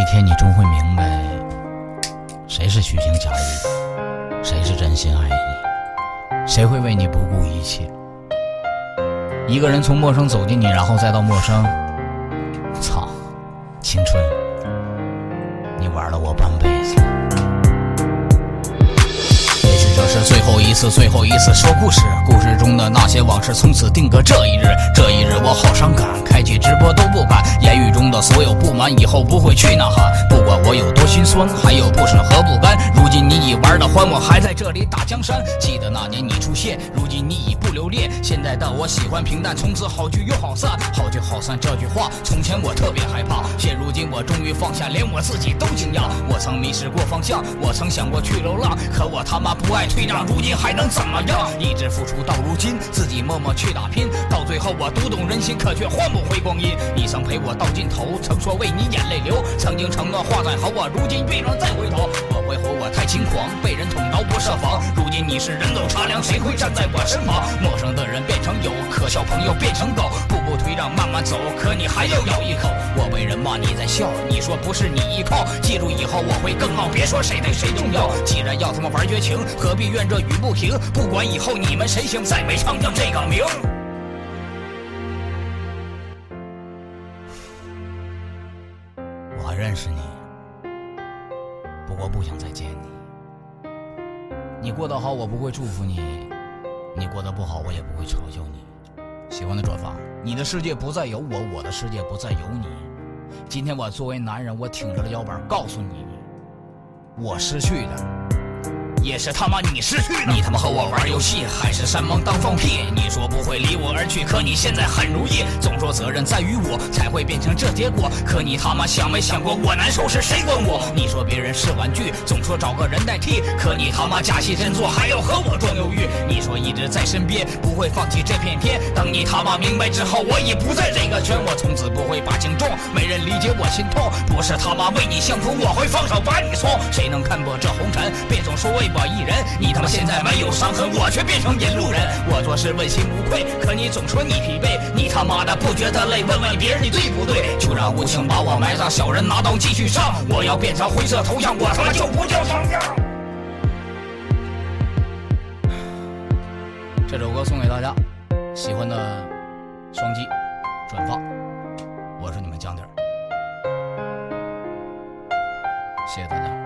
一天你终会明白，谁是虚情假意，谁是真心爱你，谁会为你不顾一切。一个人从陌生走进你，然后再到陌生，操，青春，你玩了我半辈子。也许这是最后一次，最后一次说故事，故事中的那些往事从此定格这一日，这一日我好伤感，开启直播都不敢，言语中的所有不满以后不会去呐喊，不管我有多心酸，还有不舍和不甘。如今你已玩的欢，我还在这里打江山。记得那年你出现，如今你已不留恋。现在的我喜欢平淡，从此好聚又好散，好聚好散这句话，从前我特别害怕，现如今我终于放下，连我自己都惊讶。我曾迷失过方向，我曾想过去流浪，可我他妈不爱退让，如今还能怎么样？一直付出到如今，自己默默去打拼，到最后我读懂人心，可却换不回光阴。你曾陪我到尽头，曾说为你眼泪流，曾经承诺话再好，我如今别让再回头。我会后我太轻狂，被人捅刀不设防。如今你是人走茶凉，谁会站在我身旁？陌生的人变成友，可笑朋友变成狗，步步退让慢慢走，可你还要咬一口。我被人骂你在笑，你说不是你依靠，记住以后我会更好，别说谁对谁重要。既然要他妈玩绝情，何必怨这雨不停？不管以后你们谁行，再没唱将这个名。认识你，不过不想再见你。你过得好，我不会祝福你；你过得不好，我也不会嘲笑你。喜欢的转发，你的世界不再有我，我的世界不再有你。今天我作为男人，我挺着了腰板，告诉你，我失去的。也是他妈你失去的，你他妈和我玩游戏，还是山盟当放屁？你说不会离我而去，可你现在很如意。总说责任在于我，才会变成这结果。可你他妈想没想过，我难受是谁管我？你说别人是玩具，总说找个人代替，可你他妈假戏真做，还要和我装犹豫。你说一直在身边，不会放弃这片天。等你他妈明白之后，我已不在这个圈，我从此不会把情重，没人理解我心痛。不是他妈为你相逢，我会放手把你送。谁能看破这红尘？别总说为我一人你他妈现在没有伤痕我却变成引路人。我做事问心无愧可你总说你疲惫你他妈的不觉得累问问别人你对不对？就让无情把我埋葬小人拿刀继续上我要变成灰色头像我他妈就不叫上将这首歌送给大家喜欢的双击转发我是你们江点谢谢大家。